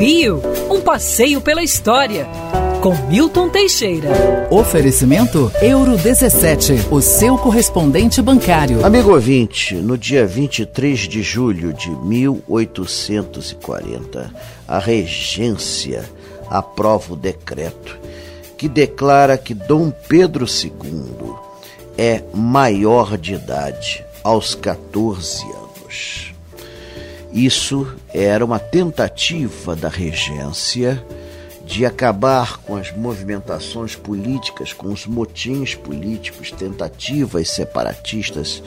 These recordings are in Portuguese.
Rio, um passeio pela história. Com Milton Teixeira. Oferecimento Euro 17, o seu correspondente bancário. Amigo ouvinte, no dia 23 de julho de 1840, a regência aprova o decreto que declara que Dom Pedro II é maior de idade aos 14 anos. Isso era uma tentativa da regência de acabar com as movimentações políticas, com os motins políticos, tentativas separatistas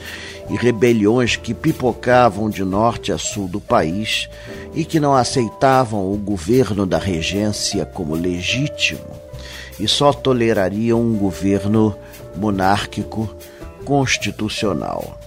e rebeliões que pipocavam de norte a sul do país e que não aceitavam o governo da regência como legítimo e só tolerariam um governo monárquico constitucional.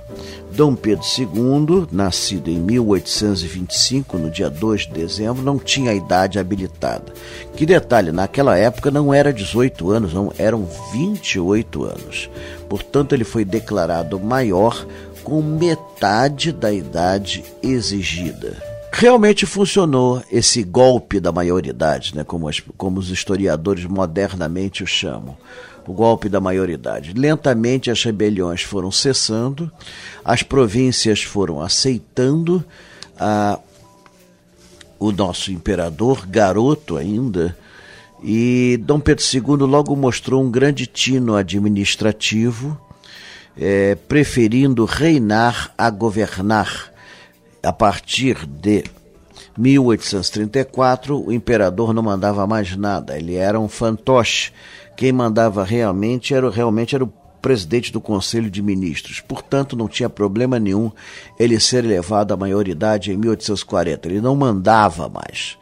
Dom Pedro II, nascido em 1825, no dia 2 de dezembro, não tinha a idade habilitada. Que detalhe, naquela época não era 18 anos, não, eram 28 anos. Portanto, ele foi declarado maior com metade da idade exigida. Realmente funcionou esse golpe da maioridade, né, como, as, como os historiadores modernamente o chamam o golpe da maioridade. Lentamente as rebeliões foram cessando, as províncias foram aceitando a, o nosso imperador, garoto ainda, e Dom Pedro II logo mostrou um grande tino administrativo, é, preferindo reinar a governar. A partir de 1834, o imperador não mandava mais nada, ele era um fantoche quem mandava realmente era, realmente era o presidente do Conselho de Ministros. Portanto, não tinha problema nenhum ele ser elevado à maioridade em 1840. Ele não mandava mais.